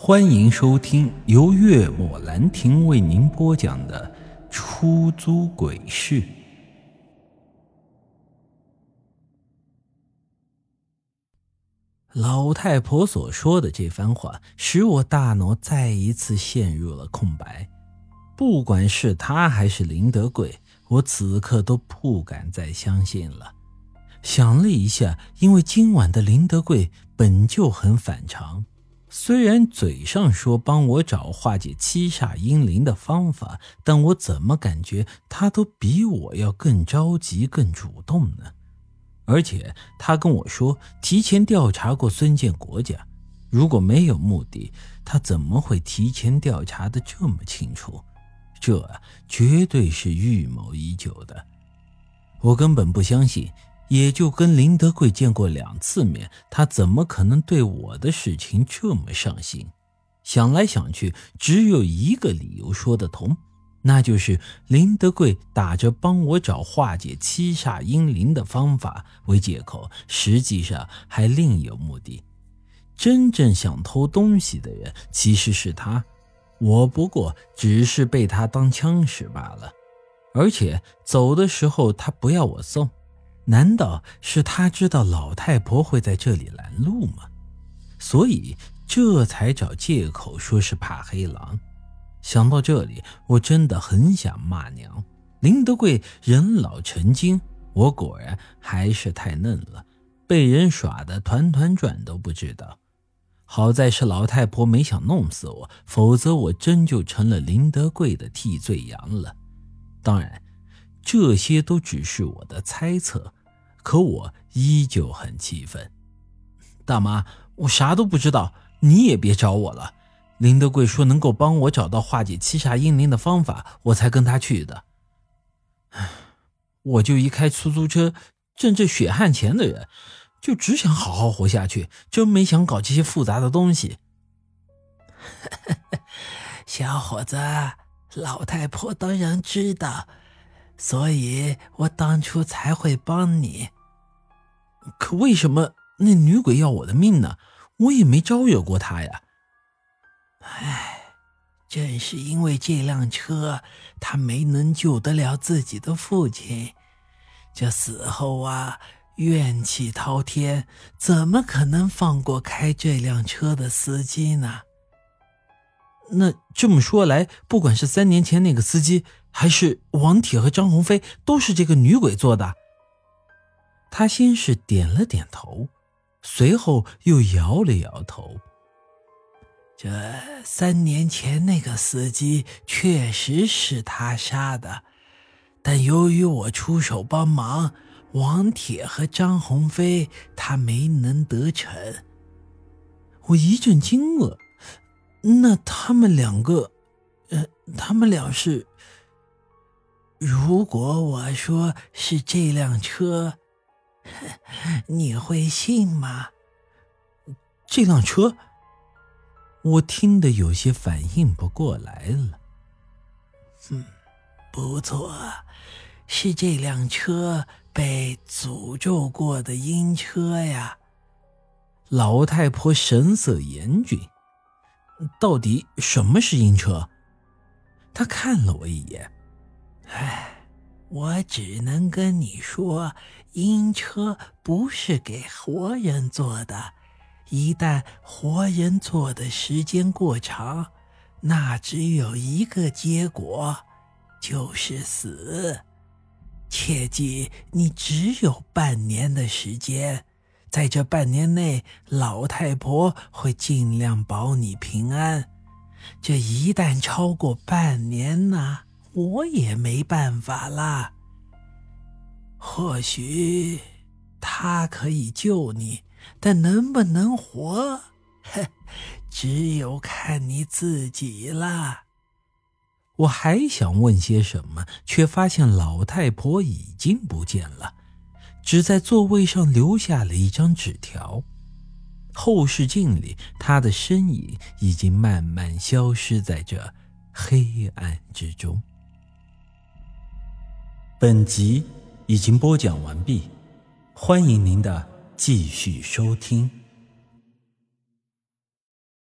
欢迎收听由月末兰亭为您播讲的《出租鬼市》。老太婆所说的这番话，使我大脑再一次陷入了空白。不管是他还是林德贵，我此刻都不敢再相信了。想了一下，因为今晚的林德贵本就很反常。虽然嘴上说帮我找化解七煞阴灵的方法，但我怎么感觉他都比我要更着急、更主动呢？而且他跟我说提前调查过孙建国家，如果没有目的，他怎么会提前调查的这么清楚？这绝对是预谋已久的。我根本不相信。也就跟林德贵见过两次面，他怎么可能对我的事情这么上心？想来想去，只有一个理由说得通，那就是林德贵打着帮我找化解七煞阴灵的方法为借口，实际上还另有目的。真正想偷东西的人其实是他，我不过只是被他当枪使罢了。而且走的时候，他不要我送。难道是他知道老太婆会在这里拦路吗？所以这才找借口说是怕黑狼。想到这里，我真的很想骂娘。林德贵人老成精，我果然还是太嫩了，被人耍得团团转都不知道。好在是老太婆没想弄死我，否则我真就成了林德贵的替罪羊了。当然，这些都只是我的猜测。可我依旧很气愤，大妈，我啥都不知道，你也别找我了。林德贵说能够帮我找到化解七煞阴灵的方法，我才跟他去的。我就一开出租车挣这血汗钱的人，就只想好好活下去，真没想搞这些复杂的东西。小伙子，老太婆当然知道，所以我当初才会帮你。可为什么那女鬼要我的命呢？我也没招惹过她呀。唉，正是因为这辆车，她没能救得了自己的父亲，这死后啊，怨气滔天，怎么可能放过开这辆车的司机呢？那这么说来，不管是三年前那个司机，还是王铁和张鸿飞，都是这个女鬼做的。他先是点了点头，随后又摇了摇头。这三年前那个司机确实是他杀的，但由于我出手帮忙，王铁和张鸿飞他没能得逞。我一阵惊愕，那他们两个，呃，他们俩是？如果我说是这辆车。你会信吗？这辆车，我听得有些反应不过来了。嗯，不错，是这辆车被诅咒过的阴车呀。老太婆神色严峻，到底什么是阴车？他看了我一眼，唉。我只能跟你说，阴车不是给活人做的。一旦活人做的时间过长，那只有一个结果，就是死。切记，你只有半年的时间，在这半年内，老太婆会尽量保你平安。这一旦超过半年呢？我也没办法啦。或许他可以救你，但能不能活，只有看你自己了。我还想问些什么，却发现老太婆已经不见了，只在座位上留下了一张纸条。后视镜里，他的身影已经慢慢消失在这黑暗之中。本集已经播讲完毕，欢迎您的继续收听。